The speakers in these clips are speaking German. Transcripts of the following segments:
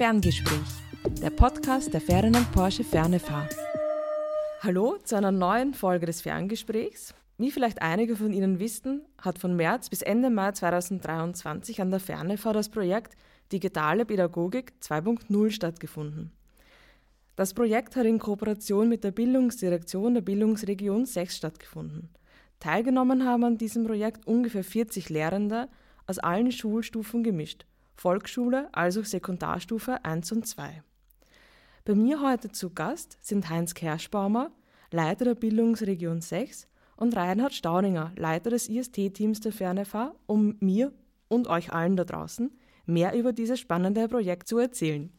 Ferngespräch, der Podcast der Ferdinand Porsche Fernefahr. Hallo zu einer neuen Folge des Ferngesprächs. Wie vielleicht einige von Ihnen wissen, hat von März bis Ende Mai 2023 an der Fernefahr das Projekt Digitale Pädagogik 2.0 stattgefunden. Das Projekt hat in Kooperation mit der Bildungsdirektion der Bildungsregion 6 stattgefunden. Teilgenommen haben an diesem Projekt ungefähr 40 Lehrende aus allen Schulstufen gemischt, Volksschule als auch Sekundarstufe 1 und 2. Bei mir heute zu Gast sind Heinz Kerschbaumer, Leiter der Bildungsregion 6 und Reinhard Staudinger, Leiter des IST-Teams der Fernefahr, um mir und euch allen da draußen mehr über dieses spannende Projekt zu erzählen.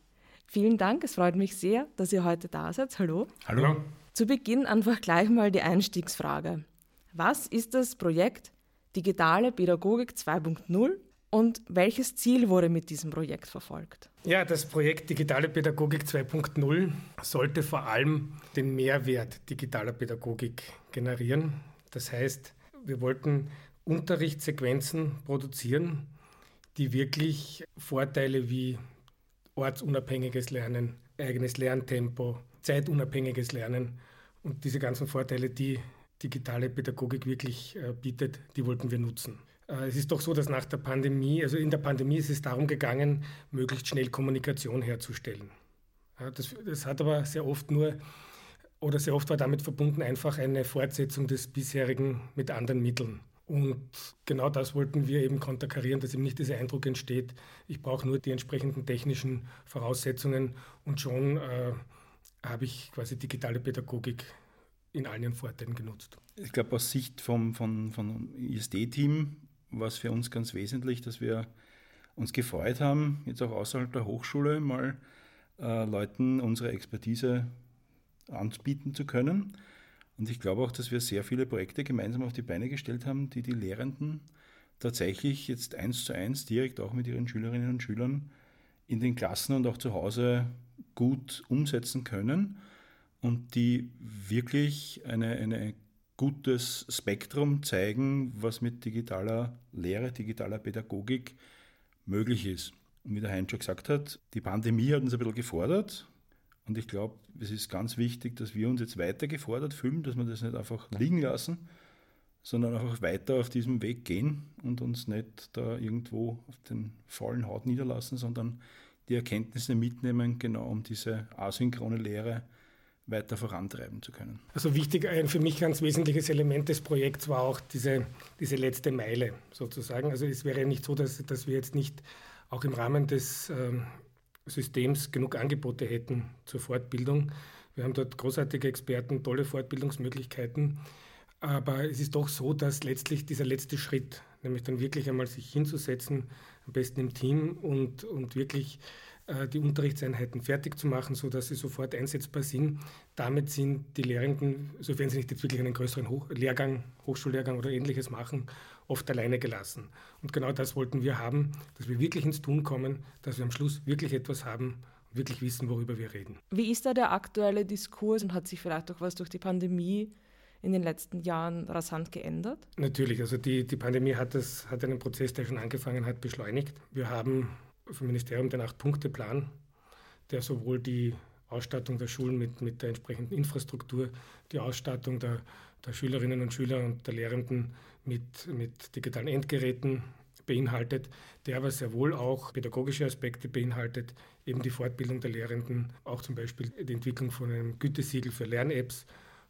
Vielen Dank, es freut mich sehr, dass ihr heute da seid. Hallo. Hallo. Zu Beginn einfach gleich mal die Einstiegsfrage. Was ist das Projekt Digitale Pädagogik 2.0 und welches Ziel wurde mit diesem Projekt verfolgt? Ja, das Projekt Digitale Pädagogik 2.0 sollte vor allem den Mehrwert digitaler Pädagogik generieren. Das heißt, wir wollten Unterrichtssequenzen produzieren, die wirklich Vorteile wie ortsunabhängiges Lernen, eigenes Lerntempo, zeitunabhängiges Lernen und diese ganzen Vorteile, die digitale Pädagogik wirklich äh, bietet, die wollten wir nutzen. Äh, es ist doch so, dass nach der Pandemie, also in der Pandemie ist es darum gegangen, möglichst schnell Kommunikation herzustellen. Das, das hat aber sehr oft nur oder sehr oft war damit verbunden einfach eine Fortsetzung des bisherigen mit anderen Mitteln. Und genau das wollten wir eben konterkarieren, dass eben nicht dieser Eindruck entsteht, ich brauche nur die entsprechenden technischen Voraussetzungen und schon äh, habe ich quasi digitale Pädagogik in allen ihren Vorteilen genutzt. Ich glaube, aus Sicht vom, vom, vom ISD-Team war es für uns ganz wesentlich, dass wir uns gefreut haben, jetzt auch außerhalb der Hochschule mal äh, Leuten unsere Expertise anbieten zu können. Und ich glaube auch, dass wir sehr viele Projekte gemeinsam auf die Beine gestellt haben, die die Lehrenden tatsächlich jetzt eins zu eins direkt auch mit ihren Schülerinnen und Schülern in den Klassen und auch zu Hause gut umsetzen können und die wirklich ein eine gutes Spektrum zeigen, was mit digitaler Lehre, digitaler Pädagogik möglich ist. Und wie der Heinz schon gesagt hat, die Pandemie hat uns ein bisschen gefordert. Und ich glaube, es ist ganz wichtig, dass wir uns jetzt weiter gefordert fühlen, dass wir das nicht einfach liegen lassen, sondern einfach weiter auf diesem Weg gehen und uns nicht da irgendwo auf den faulen Haut niederlassen, sondern die Erkenntnisse mitnehmen, genau um diese asynchrone Lehre weiter vorantreiben zu können. Also wichtig, ein für mich ganz wesentliches Element des Projekts war auch diese, diese letzte Meile sozusagen. Also es wäre nicht so, dass, dass wir jetzt nicht auch im Rahmen des ähm, Systems genug Angebote hätten zur Fortbildung. Wir haben dort großartige Experten, tolle Fortbildungsmöglichkeiten. Aber es ist doch so, dass letztlich dieser letzte Schritt, nämlich dann wirklich einmal sich hinzusetzen, am besten im Team und, und wirklich die Unterrichtseinheiten fertig zu machen, sodass sie sofort einsetzbar sind. Damit sind die Lehrenden, sofern sie nicht jetzt wirklich einen größeren Hoch Lehrgang, Hochschullehrgang oder ähnliches machen, oft alleine gelassen. Und genau das wollten wir haben, dass wir wirklich ins Tun kommen, dass wir am Schluss wirklich etwas haben und wirklich wissen, worüber wir reden. Wie ist da der aktuelle Diskurs und hat sich vielleicht auch was durch die Pandemie in den letzten Jahren rasant geändert? Natürlich, also die, die Pandemie hat, das, hat einen Prozess, der schon angefangen hat, beschleunigt. Wir haben vom Ministerium den Acht-Punkte-Plan, der sowohl die Ausstattung der Schulen mit, mit der entsprechenden Infrastruktur, die Ausstattung der, der Schülerinnen und Schüler und der Lehrenden mit, mit digitalen Endgeräten beinhaltet, der aber sehr wohl auch pädagogische Aspekte beinhaltet, eben die Fortbildung der Lehrenden, auch zum Beispiel die Entwicklung von einem Gütesiegel für Lern-Apps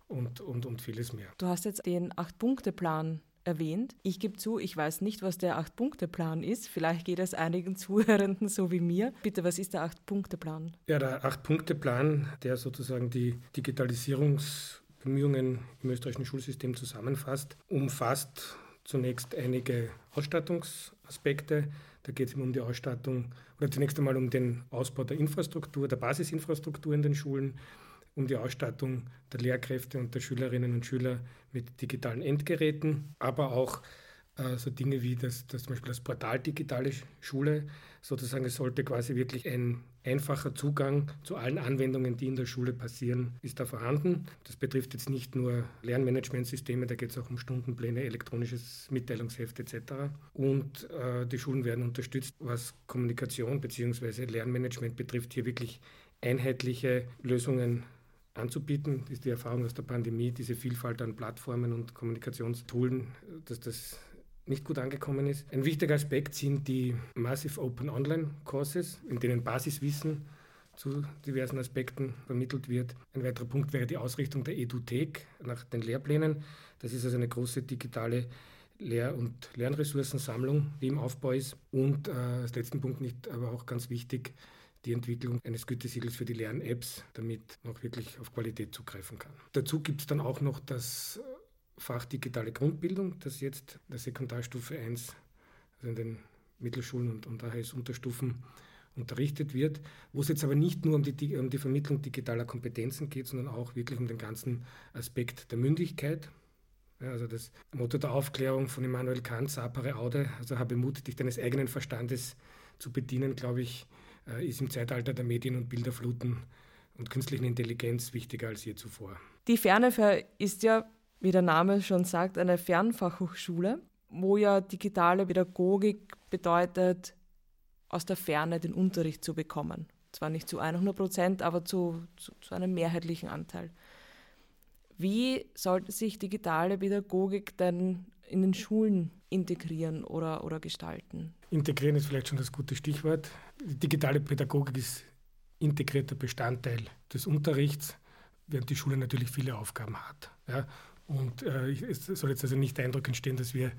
und, und, und vieles mehr. Du hast jetzt den Acht-Punkte-Plan erwähnt. Ich gebe zu, ich weiß nicht, was der Acht-Punkte-Plan ist. Vielleicht geht es einigen Zuhörenden so wie mir. Bitte, was ist der Acht-Punkte-Plan? Ja, der Acht-Punkte-Plan, der sozusagen die Digitalisierungsbemühungen im österreichischen Schulsystem zusammenfasst, umfasst zunächst einige Ausstattungsaspekte. Da geht es um die Ausstattung oder zunächst einmal um den Ausbau der Infrastruktur, der Basisinfrastruktur in den Schulen um die Ausstattung der Lehrkräfte und der Schülerinnen und Schüler mit digitalen Endgeräten, aber auch äh, so Dinge wie das, das zum Beispiel das Portal Digitale Schule, sozusagen es sollte quasi wirklich ein einfacher Zugang zu allen Anwendungen, die in der Schule passieren, ist da vorhanden. Das betrifft jetzt nicht nur Lernmanagementsysteme, da geht es auch um Stundenpläne, elektronisches Mitteilungsheft etc. Und äh, die Schulen werden unterstützt, was Kommunikation bzw. Lernmanagement betrifft, hier wirklich einheitliche Lösungen anzubieten. Ist die Erfahrung aus der Pandemie, diese Vielfalt an Plattformen und Kommunikationstoolen, dass das nicht gut angekommen ist. Ein wichtiger Aspekt sind die Massive Open Online Courses, in denen Basiswissen zu diversen Aspekten vermittelt wird. Ein weiterer Punkt wäre die Ausrichtung der Eduthek nach den Lehrplänen. Das ist also eine große digitale Lehr- und Lernressourcensammlung, die im Aufbau ist. Und äh, als letzten Punkt nicht, aber auch ganz wichtig, die Entwicklung eines Gütesiegels für die Lern-Apps, damit man auch wirklich auf Qualität zugreifen kann. Dazu gibt es dann auch noch das Fach Digitale Grundbildung, das jetzt der Sekundarstufe 1, also in den Mittelschulen und, und AHS-Unterstufen unterrichtet wird, wo es jetzt aber nicht nur um die, um die Vermittlung digitaler Kompetenzen geht, sondern auch wirklich um den ganzen Aspekt der Mündigkeit. Ja, also das Motto der Aufklärung von Immanuel Kant, sapere aude, also habe Mut, dich deines eigenen Verstandes zu bedienen, glaube ich, ist im Zeitalter der Medien- und Bilderfluten und künstlichen Intelligenz wichtiger als je zuvor. Die Ferneför ist ja, wie der Name schon sagt, eine Fernfachhochschule, wo ja digitale Pädagogik bedeutet, aus der Ferne den Unterricht zu bekommen. Zwar nicht zu 100 Prozent, aber zu, zu, zu einem mehrheitlichen Anteil. Wie sollte sich digitale Pädagogik denn in den Schulen integrieren oder, oder gestalten? Integrieren ist vielleicht schon das gute Stichwort. Die digitale Pädagogik ist integrierter Bestandteil des Unterrichts, während die Schule natürlich viele Aufgaben hat. Ja. Und äh, es soll jetzt also nicht der Eindruck entstehen, dass wir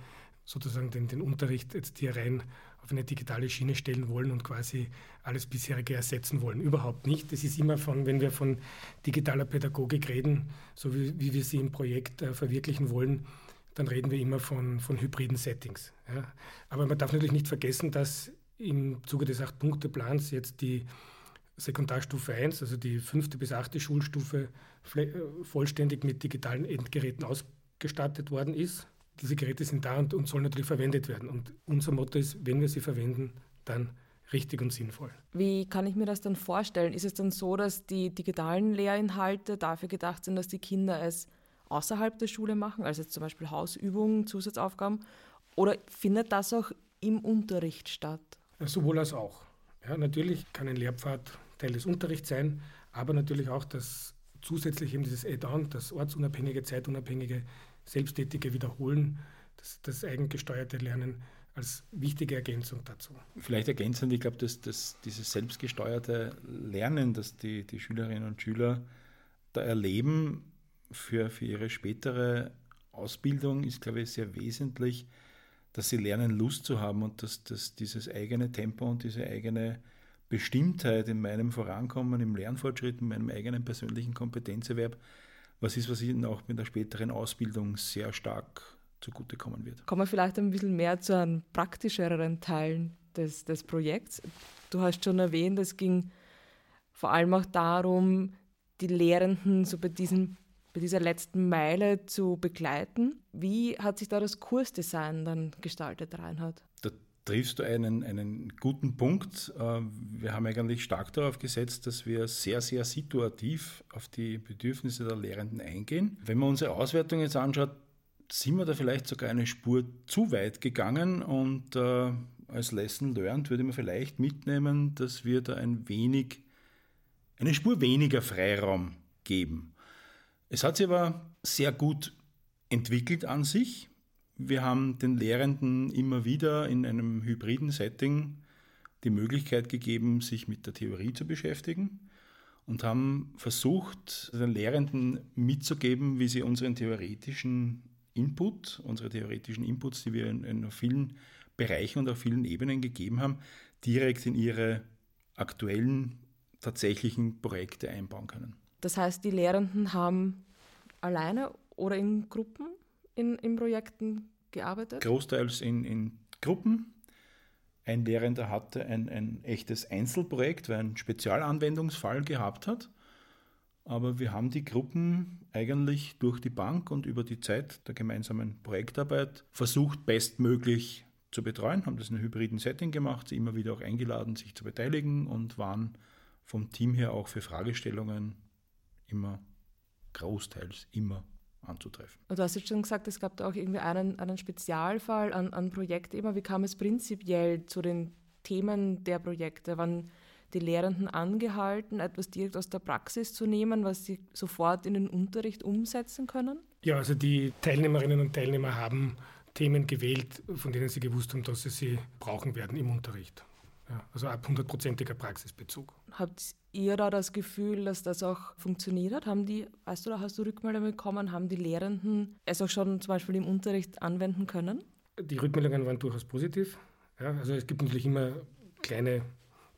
sozusagen den, den Unterricht jetzt hier rein auf eine digitale Schiene stellen wollen und quasi alles bisherige ersetzen wollen. Überhaupt nicht. Es ist immer von, wenn wir von digitaler Pädagogik reden, so wie, wie wir sie im Projekt äh, verwirklichen wollen, dann reden wir immer von, von hybriden Settings. Ja. Aber man darf natürlich nicht vergessen, dass im Zuge des Acht-Punkte-Plans jetzt die Sekundarstufe 1, also die fünfte bis achte Schulstufe, äh, vollständig mit digitalen Endgeräten ausgestattet worden ist. Diese Geräte sind da und, und sollen natürlich verwendet werden. Und unser Motto ist, wenn wir sie verwenden, dann richtig und sinnvoll. Wie kann ich mir das dann vorstellen? Ist es dann so, dass die digitalen Lehrinhalte dafür gedacht sind, dass die Kinder es außerhalb der Schule machen, also zum Beispiel Hausübungen, Zusatzaufgaben, oder findet das auch im Unterricht statt? Sowohl als auch. Ja, natürlich kann ein Lehrpfad Teil des Unterrichts sein, aber natürlich auch das zusätzlich eben dieses Add-on, das ortsunabhängige, zeitunabhängige, selbsttätige Wiederholen, das, das eigengesteuerte Lernen als wichtige Ergänzung dazu. Vielleicht ergänzend, ich glaube, dass, dass dieses selbstgesteuerte Lernen, das die, die Schülerinnen und Schüler da erleben, für, für ihre spätere Ausbildung ist, glaube ich, sehr wesentlich, dass sie lernen, Lust zu haben und dass, dass dieses eigene Tempo und diese eigene Bestimmtheit in meinem Vorankommen, im Lernfortschritt, in meinem eigenen persönlichen Kompetenzerwerb, was ist, was ihnen auch mit der späteren Ausbildung sehr stark zugutekommen wird. Kommen wir vielleicht ein bisschen mehr zu einem praktischeren Teilen des, des Projekts. Du hast schon erwähnt, es ging vor allem auch darum, die Lehrenden so bei diesem bei dieser letzten Meile zu begleiten. Wie hat sich da das Kursdesign dann gestaltet, Reinhard? Da triffst du einen, einen guten Punkt. Äh, wir haben eigentlich stark darauf gesetzt, dass wir sehr, sehr situativ auf die Bedürfnisse der Lehrenden eingehen. Wenn man unsere Auswertung jetzt anschaut, sind wir da vielleicht sogar eine Spur zu weit gegangen und äh, als Lesson learned würde man vielleicht mitnehmen, dass wir da ein wenig, eine Spur weniger Freiraum geben. Es hat sich aber sehr gut entwickelt an sich. Wir haben den Lehrenden immer wieder in einem hybriden Setting die Möglichkeit gegeben, sich mit der Theorie zu beschäftigen und haben versucht, den Lehrenden mitzugeben, wie sie unseren theoretischen Input, unsere theoretischen Inputs, die wir in, in vielen Bereichen und auf vielen Ebenen gegeben haben, direkt in ihre aktuellen, tatsächlichen Projekte einbauen können. Das heißt, die Lehrenden haben alleine oder in Gruppen in, in Projekten gearbeitet? Großteils in, in Gruppen. Ein Lehrender hatte ein, ein echtes Einzelprojekt, weil er einen Spezialanwendungsfall gehabt hat. Aber wir haben die Gruppen eigentlich durch die Bank und über die Zeit der gemeinsamen Projektarbeit versucht, bestmöglich zu betreuen, haben das in einem hybriden Setting gemacht, sie immer wieder auch eingeladen, sich zu beteiligen und waren vom Team her auch für Fragestellungen immer großteils immer anzutreffen. Und du hast jetzt schon gesagt, es gab da auch irgendwie einen, einen Spezialfall an, an Projekt immer. Wie kam es prinzipiell zu den Themen der Projekte? Waren die Lehrenden angehalten, etwas direkt aus der Praxis zu nehmen, was sie sofort in den Unterricht umsetzen können? Ja, also die Teilnehmerinnen und Teilnehmer haben Themen gewählt, von denen sie gewusst haben, dass sie sie brauchen werden im Unterricht. Ja, also ab hundertprozentiger Praxisbezug. Habt ihr da das Gefühl, dass das auch funktioniert hat? Haben die, weißt du, da hast du Rückmeldungen bekommen, haben die Lehrenden es auch schon zum Beispiel im Unterricht anwenden können? Die Rückmeldungen waren durchaus positiv. Ja, also es gibt natürlich immer kleine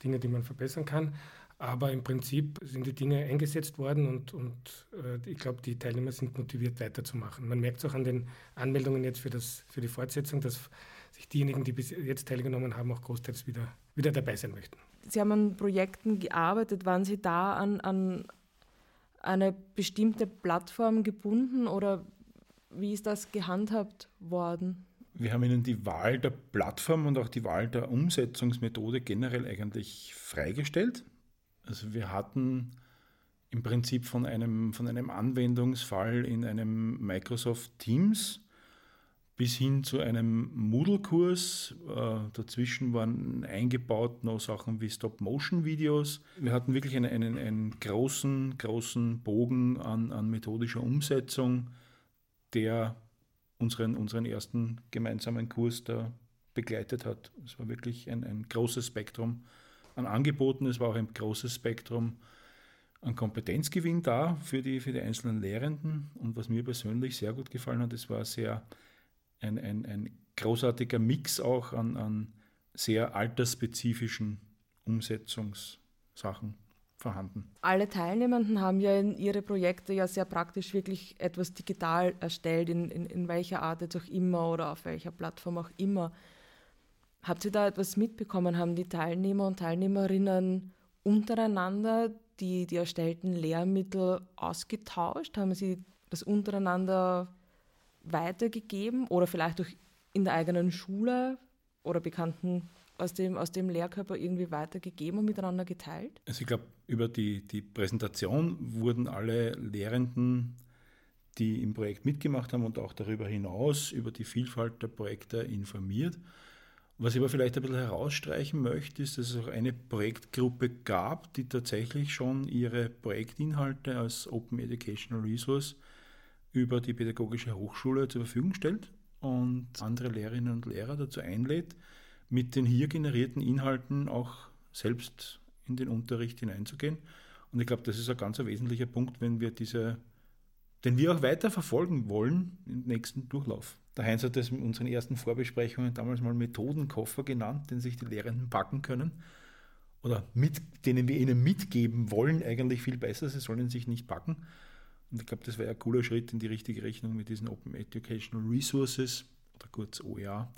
Dinge, die man verbessern kann. Aber im Prinzip sind die Dinge eingesetzt worden und, und äh, ich glaube, die Teilnehmer sind motiviert weiterzumachen. Man merkt es auch an den Anmeldungen jetzt für, das, für die Fortsetzung, dass sich diejenigen, die bis jetzt teilgenommen haben, auch großteils wieder, wieder dabei sein möchten. Sie haben an Projekten gearbeitet. Waren Sie da an, an eine bestimmte Plattform gebunden oder wie ist das gehandhabt worden? Wir haben Ihnen die Wahl der Plattform und auch die Wahl der Umsetzungsmethode generell eigentlich freigestellt. Also wir hatten im Prinzip von einem, von einem Anwendungsfall in einem Microsoft Teams bis hin zu einem Moodle-Kurs. Äh, dazwischen waren eingebaut noch Sachen wie Stop-Motion-Videos. Wir hatten wirklich einen, einen, einen großen, großen Bogen an, an methodischer Umsetzung, der unseren, unseren ersten gemeinsamen Kurs da begleitet hat. Es war wirklich ein, ein großes Spektrum an Angeboten, es war auch ein großes Spektrum an Kompetenzgewinn da für die, für die einzelnen Lehrenden. Und was mir persönlich sehr gut gefallen hat, es war sehr ein, ein, ein großartiger Mix auch an, an sehr altersspezifischen Umsetzungssachen vorhanden. Alle Teilnehmenden haben ja in ihre Projekte ja sehr praktisch wirklich etwas digital erstellt, in, in, in welcher Art jetzt auch immer oder auf welcher Plattform auch immer. Habt ihr da etwas mitbekommen? Haben die Teilnehmer und Teilnehmerinnen untereinander die, die erstellten Lehrmittel ausgetauscht? Haben sie das untereinander weitergegeben oder vielleicht auch in der eigenen Schule oder bekannten aus dem, aus dem Lehrkörper irgendwie weitergegeben und miteinander geteilt? Also ich glaube, über die, die Präsentation wurden alle Lehrenden, die im Projekt mitgemacht haben und auch darüber hinaus über die Vielfalt der Projekte informiert. Was ich aber vielleicht ein bisschen herausstreichen möchte, ist, dass es auch eine Projektgruppe gab, die tatsächlich schon ihre Projektinhalte als Open Educational Resource über die Pädagogische Hochschule zur Verfügung stellt und andere Lehrerinnen und Lehrer dazu einlädt, mit den hier generierten Inhalten auch selbst in den Unterricht hineinzugehen. Und ich glaube, das ist ein ganz wesentlicher Punkt, wenn wir diese, den wir auch weiter verfolgen wollen im nächsten Durchlauf. Der Heinz hat das in unseren ersten Vorbesprechungen damals mal Methodenkoffer genannt, den sich die Lehrenden packen können. Oder mit, denen wir ihnen mitgeben wollen, eigentlich viel besser. Sie sollen sich nicht packen. Und ich glaube, das wäre ein cooler Schritt in die richtige Richtung mit diesen Open Educational Resources oder kurz OER,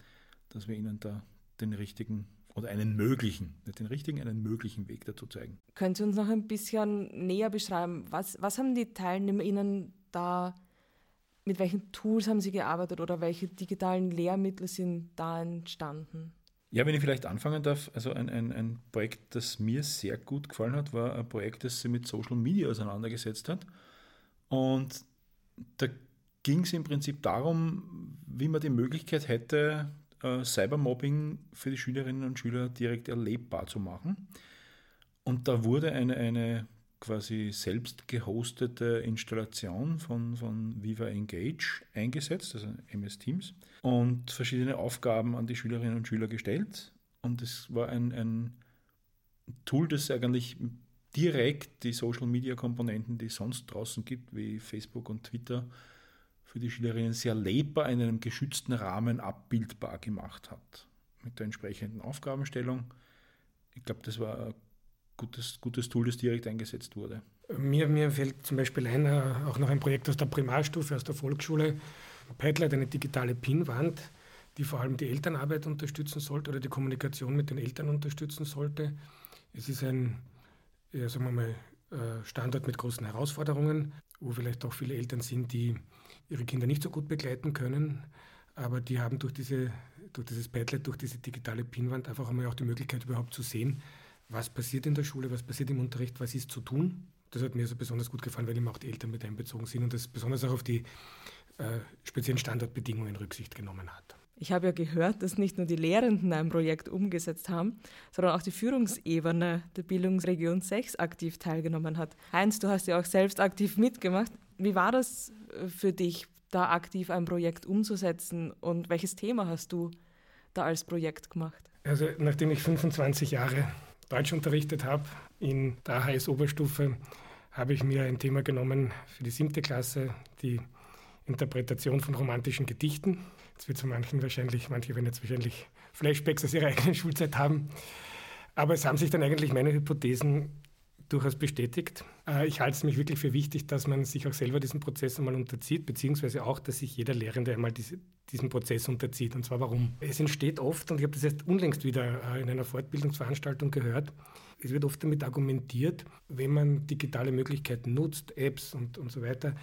dass wir ihnen da den richtigen oder einen möglichen, nicht den richtigen, einen möglichen Weg dazu zeigen. Können Sie uns noch ein bisschen näher beschreiben, was, was haben die TeilnehmerInnen da, mit welchen Tools haben Sie gearbeitet oder welche digitalen Lehrmittel sind da entstanden? Ja, wenn ich vielleicht anfangen darf, also ein, ein, ein Projekt, das mir sehr gut gefallen hat, war ein Projekt, das sich mit Social Media auseinandergesetzt hat. Und da ging es im Prinzip darum, wie man die Möglichkeit hätte, äh, Cybermobbing für die Schülerinnen und Schüler direkt erlebbar zu machen. Und da wurde eine, eine quasi selbst gehostete Installation von, von Viva Engage eingesetzt, also MS Teams, und verschiedene Aufgaben an die Schülerinnen und Schüler gestellt. Und es war ein, ein Tool, das eigentlich direkt die Social-Media-Komponenten, die es sonst draußen gibt, wie Facebook und Twitter, für die Schülerinnen sehr lebbar in einem geschützten Rahmen abbildbar gemacht hat. Mit der entsprechenden Aufgabenstellung. Ich glaube, das war ein gutes, gutes Tool, das direkt eingesetzt wurde. Mir, mir fällt zum Beispiel ein, äh, auch noch ein Projekt aus der Primarstufe, aus der Volksschule. Padlet, eine digitale Pinwand, die vor allem die Elternarbeit unterstützen sollte oder die Kommunikation mit den Eltern unterstützen sollte. Es ist ein, ja, sagen wir mal, äh, Standort mit großen Herausforderungen, wo vielleicht auch viele Eltern sind, die ihre Kinder nicht so gut begleiten können. Aber die haben durch, diese, durch dieses Padlet, durch diese digitale Pinwand einfach einmal auch die Möglichkeit überhaupt zu sehen, was passiert in der Schule, was passiert im Unterricht, was ist zu tun. Das hat mir so besonders gut gefallen, weil eben auch die Eltern mit einbezogen sind und das besonders auch auf die äh, speziellen Standortbedingungen Rücksicht genommen hat. Ich habe ja gehört, dass nicht nur die Lehrenden ein Projekt umgesetzt haben, sondern auch die Führungsebene der Bildungsregion 6 aktiv teilgenommen hat. Heinz, du hast ja auch selbst aktiv mitgemacht. Wie war das äh, für dich, da aktiv ein Projekt umzusetzen und welches Thema hast du da als Projekt gemacht? Also nachdem ich 25 Jahre Deutsch unterrichtet habe in der AHS Oberstufe, habe ich mir ein Thema genommen für die siebte Klasse, die Interpretation von romantischen Gedichten. Das wird für manchen wahrscheinlich, manche werden jetzt wahrscheinlich Flashbacks aus ihrer eigenen Schulzeit haben. Aber es haben sich dann eigentlich meine Hypothesen durchaus bestätigt. Äh, ich halte es mich wirklich für wichtig, dass man sich auch selber diesen Prozess einmal unterzieht, beziehungsweise auch, dass sich jeder Lehrende einmal diese, diesen Prozess unterzieht. Und zwar warum? Es entsteht oft, und ich habe das erst unlängst wieder äh, in einer Fortbildungsveranstaltung gehört, es wird oft damit argumentiert, wenn man digitale Möglichkeiten nutzt, Apps und, und so weiter,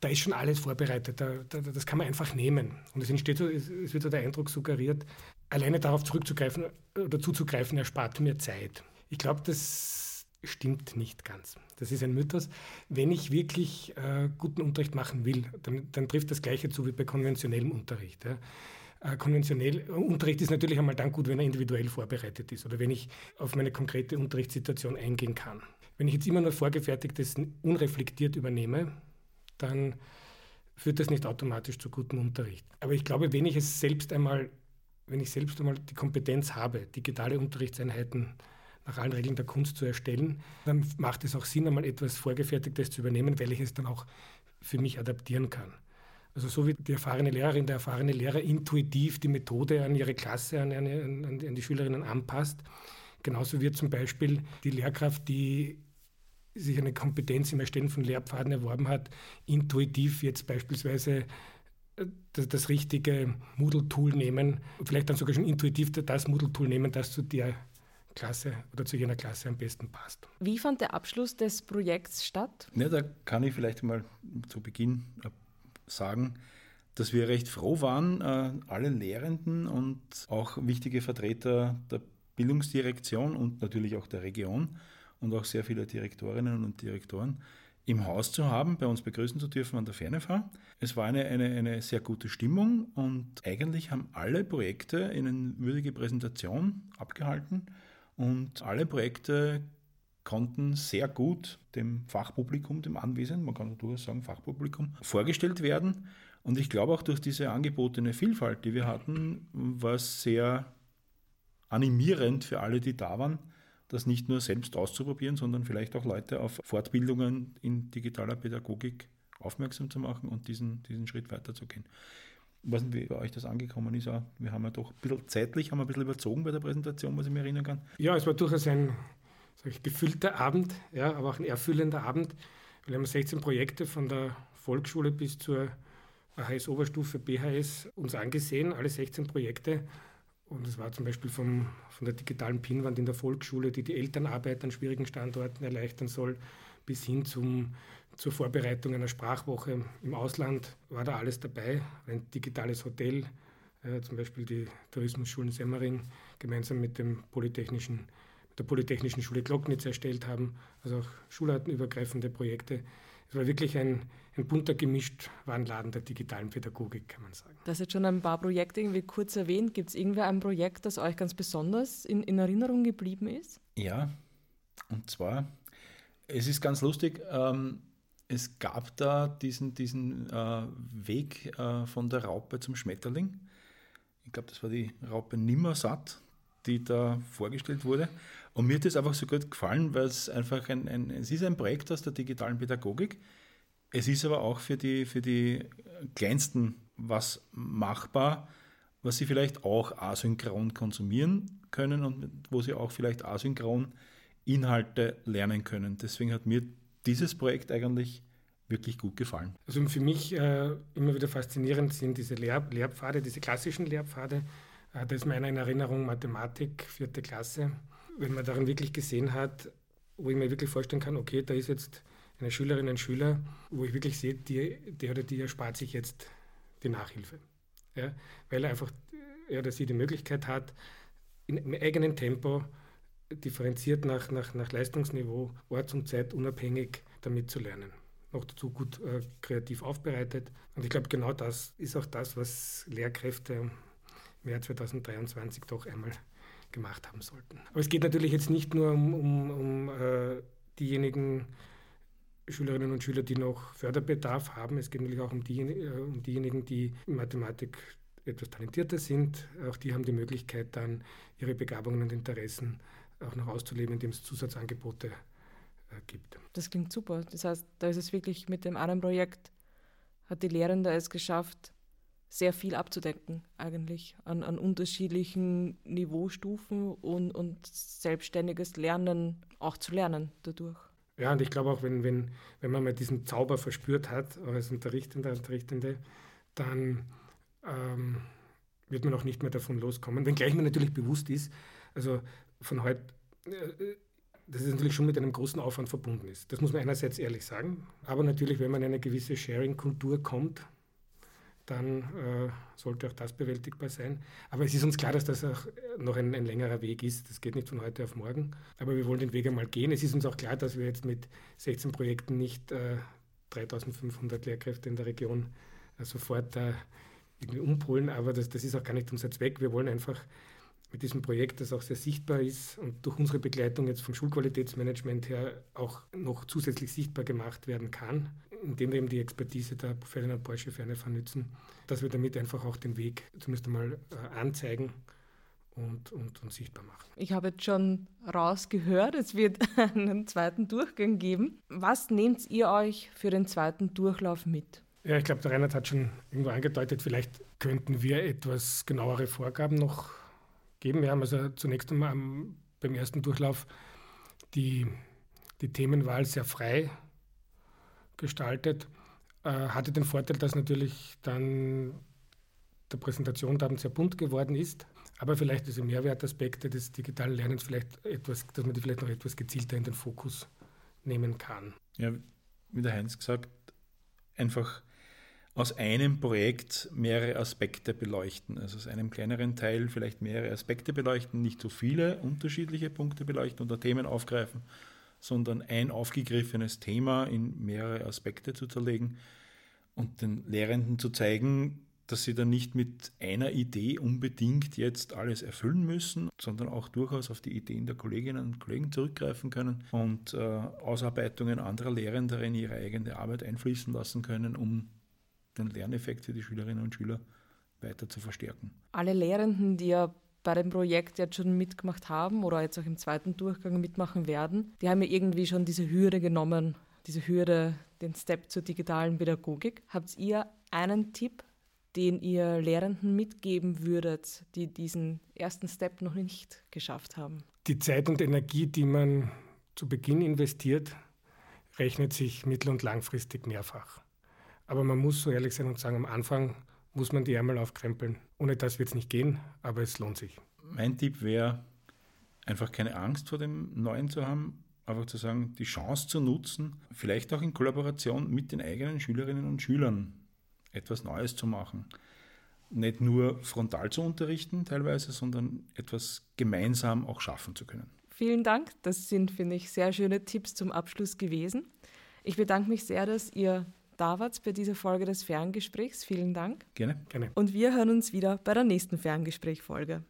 da ist schon alles vorbereitet. Da, da, das kann man einfach nehmen. Und es entsteht so, es, es wird so der Eindruck suggeriert, alleine darauf zurückzugreifen oder zuzugreifen, erspart mir Zeit. Ich glaube, das stimmt nicht ganz. Das ist ein Mythos. Wenn ich wirklich äh, guten Unterricht machen will, dann, dann, trifft das Gleiche zu wie bei konventionellem Unterricht. Ja. Äh, konventionell, Unterricht ist natürlich einmal dann gut, wenn er individuell vorbereitet ist oder wenn ich auf meine konkrete Unterrichtssituation eingehen kann. Wenn ich jetzt immer nur Vorgefertigtes unreflektiert übernehme, dann führt das nicht automatisch zu gutem Unterricht. Aber ich glaube, wenn ich es selbst einmal, wenn ich selbst einmal die Kompetenz habe, digitale Unterrichtseinheiten nach allen Regeln der Kunst zu erstellen, dann macht es auch Sinn, einmal etwas Vorgefertigtes zu übernehmen, weil ich es dann auch für mich adaptieren kann. Also so wie die erfahrene Lehrerin, der erfahrene Lehrer intuitiv die Methode an ihre Klasse, an, an, an die Schülerinnen anpasst, genauso wird zum Beispiel die Lehrkraft, die sich eine Kompetenz im Erstellen von Lehrpfaden erworben hat, intuitiv jetzt beispielsweise äh, das, das richtige Moodle-Tool nehmen, vielleicht dann sogar schon intuitiv das Moodle-Tool nehmen, das zu der Klasse oder zu jener Klasse am besten passt. Wie fand der Abschluss des Projekts statt? Ja, da kann ich vielleicht mal zu Beginn äh, sagen, dass wir recht froh waren, äh, alle Lehrenden und auch wichtige Vertreter der Bildungsdirektion und natürlich auch der Region und auch sehr viele Direktorinnen und Direktoren im Haus zu haben, bei uns begrüßen zu dürfen an der Fernefahr. Es war eine, eine, eine sehr gute Stimmung und eigentlich haben alle Projekte eine würdige Präsentation abgehalten und alle Projekte konnten sehr gut dem Fachpublikum, dem Anwesenden, man kann durchaus sagen Fachpublikum, vorgestellt werden. Und ich glaube auch durch diese angebotene Vielfalt, die wir hatten, war es sehr animierend für alle, die da waren, das nicht nur selbst auszuprobieren, sondern vielleicht auch Leute auf Fortbildungen in digitaler Pädagogik aufmerksam zu machen und diesen, diesen Schritt weiterzugehen. Ich weiß nicht, wie bei euch das angekommen ist. Wir haben ja doch ein bisschen zeitlich haben wir ein bisschen überzogen bei der Präsentation, was ich mir erinnern kann. Ja, es war durchaus ein ich, gefüllter Abend, ja, aber auch ein erfüllender Abend. Wir haben 16 Projekte von der Volksschule bis zur AHS-Oberstufe BHS uns angesehen, alle 16 Projekte. Und es war zum Beispiel vom, von der digitalen Pinwand in der Volksschule, die die Elternarbeit an schwierigen Standorten erleichtern soll, bis hin zum, zur Vorbereitung einer Sprachwoche im Ausland war da alles dabei. Ein digitales Hotel, äh, zum Beispiel die Tourismusschulen Semmering gemeinsam mit dem Polytechnischen, der Polytechnischen Schule Glocknitz erstellt haben, also auch schulartenübergreifende Projekte. Es war wirklich ein, ein bunter gemischt Warenladen der digitalen Pädagogik, kann man sagen. Das jetzt schon ein paar Projekte irgendwie kurz erwähnt. Gibt es irgendwie ein Projekt, das euch ganz besonders in, in Erinnerung geblieben ist? Ja, und zwar, es ist ganz lustig, ähm, es gab da diesen, diesen äh, Weg äh, von der Raupe zum Schmetterling. Ich glaube, das war die Raupe Nimmersatt, die da vorgestellt wurde. Und mir hat das einfach so gut gefallen, weil es einfach ein, ein, es ist ein Projekt aus der digitalen Pädagogik. Es ist aber auch für die, für die Kleinsten was machbar, was sie vielleicht auch asynchron konsumieren können und wo sie auch vielleicht asynchron Inhalte lernen können. Deswegen hat mir dieses Projekt eigentlich wirklich gut gefallen. Also für mich äh, immer wieder faszinierend sind diese Lehr Lehrpfade, diese klassischen Lehrpfade. Äh, da ist meiner in Erinnerung Mathematik, vierte Klasse. Wenn man darin wirklich gesehen hat, wo ich mir wirklich vorstellen kann, okay, da ist jetzt eine Schülerin, ein Schüler, wo ich wirklich sehe, die, der oder die erspart sich jetzt die Nachhilfe. Ja, weil er einfach, er oder sie die Möglichkeit hat, im eigenen Tempo, differenziert nach, nach, nach Leistungsniveau, orts- und zeitunabhängig damit zu lernen. Noch dazu gut äh, kreativ aufbereitet. Und ich glaube, genau das ist auch das, was Lehrkräfte im Jahr 2023 doch einmal gemacht haben sollten. Aber es geht natürlich jetzt nicht nur um, um, um äh, diejenigen Schülerinnen und Schüler, die noch Förderbedarf haben. Es geht natürlich auch um, die, äh, um diejenigen, die in Mathematik etwas talentierter sind. Auch die haben die Möglichkeit, dann ihre Begabungen und Interessen auch noch auszuleben, indem es Zusatzangebote äh, gibt. Das klingt super. Das heißt, da ist es wirklich mit dem anderen Projekt, hat die Lehrende es geschafft, sehr viel abzudecken eigentlich an, an unterschiedlichen Niveaustufen und, und selbstständiges Lernen auch zu lernen dadurch. Ja, und ich glaube auch, wenn, wenn, wenn man mal diesen Zauber verspürt hat, als Unterrichtender, Unterrichtende, dann ähm, wird man auch nicht mehr davon loskommen. Wenngleich mir natürlich bewusst ist, also von heute, äh, dass es natürlich schon mit einem großen Aufwand verbunden ist. Das muss man einerseits ehrlich sagen. Aber natürlich, wenn man in eine gewisse Sharing-Kultur kommt, dann äh, sollte auch das bewältigbar sein. Aber es ist uns klar, dass das auch noch ein, ein, längerer Weg ist. Das geht nicht von heute auf morgen. Aber wir wollen den Weg einmal gehen. Es ist uns auch klar, dass wir jetzt mit 16 Projekten nicht äh, 3500 Lehrkräfte in der Region äh, sofort irgendwie umpolen. Aber das, das ist auch gar nicht unser Zweck. Wir wollen einfach mit diesem Projekt, das auch sehr sichtbar ist und durch unsere Begleitung jetzt vom Schulqualitätsmanagement her auch noch zusätzlich sichtbar gemacht werden kann, indem wir eben die Expertise der Ferdinand Porsche Ferne vernützen, dass wir damit einfach auch den Weg zumindest einmal äh, anzeigen und, und, und, sichtbar machen. Ich habe jetzt schon rausgehört, es wird einen zweiten Durchgang geben. Was nehmt ihr euch für den zweiten Durchlauf mit? Ja, ich glaube, der Reinhard hat schon irgendwo angedeutet, vielleicht könnten wir etwas genauere Vorgaben noch geben. Wir haben also zunächst einmal beim ersten Durchlauf die, die Themenwahl sehr frei gestaltet. Äh, hatte den Vorteil, dass natürlich dann der Präsentation dann sehr bunt geworden ist, aber vielleicht diese Mehrwertaspekte des digitalen Lernens vielleicht etwas, dass man die vielleicht noch etwas gezielter in den Fokus nehmen kann. Ja, wie der Heinz gesagt, einfach aus einem Projekt mehrere Aspekte beleuchten. Also aus einem kleineren Teil vielleicht mehrere Aspekte beleuchten, nicht so viele unterschiedliche Punkte beleuchten oder Themen aufgreifen, sondern ein aufgegriffenes Thema in mehrere Aspekte zu zerlegen und den Lehrenden zu zeigen, dass sie dann nicht mit einer Idee unbedingt jetzt alles erfüllen müssen, sondern auch durchaus auf die Ideen der Kolleginnen und Kollegen zurückgreifen können und äh, Ausarbeitungen anderer Lehrender in ihre eigene Arbeit einfließen lassen können, um den Lerneffekt für die Schülerinnen und Schüler weiter zu verstärken. Alle Lehrenden, die ja bei dem Projekt jetzt schon mitgemacht haben oder jetzt auch im zweiten Durchgang mitmachen werden, die haben ja irgendwie schon diese Hürde genommen, diese Hürde, den Step zur digitalen Pädagogik. Habt ihr einen Tipp, den ihr Lehrenden mitgeben würdet, die diesen ersten Step noch nicht geschafft haben? Die Zeit und Energie, die man zu Beginn investiert, rechnet sich mittel- und langfristig mehrfach. Aber man muss so ehrlich sein und sagen, am Anfang muss man die einmal aufkrempeln. Ohne das wird es nicht gehen, aber es lohnt sich. Mein Tipp wäre, einfach keine Angst vor dem Neuen zu haben, einfach zu sagen, die Chance zu nutzen, vielleicht auch in Kollaboration mit den eigenen Schülerinnen und Schülern etwas Neues zu machen. Nicht nur frontal zu unterrichten teilweise, sondern etwas gemeinsam auch schaffen zu können. Vielen Dank. Das sind, finde ich, sehr schöne Tipps zum Abschluss gewesen. Ich bedanke mich sehr, dass ihr da wart bei dieser Folge des Ferngesprächs. Vielen Dank. Gerne. Gerne. Und wir hören uns wieder bei der nächsten Ferngespräch-Folge.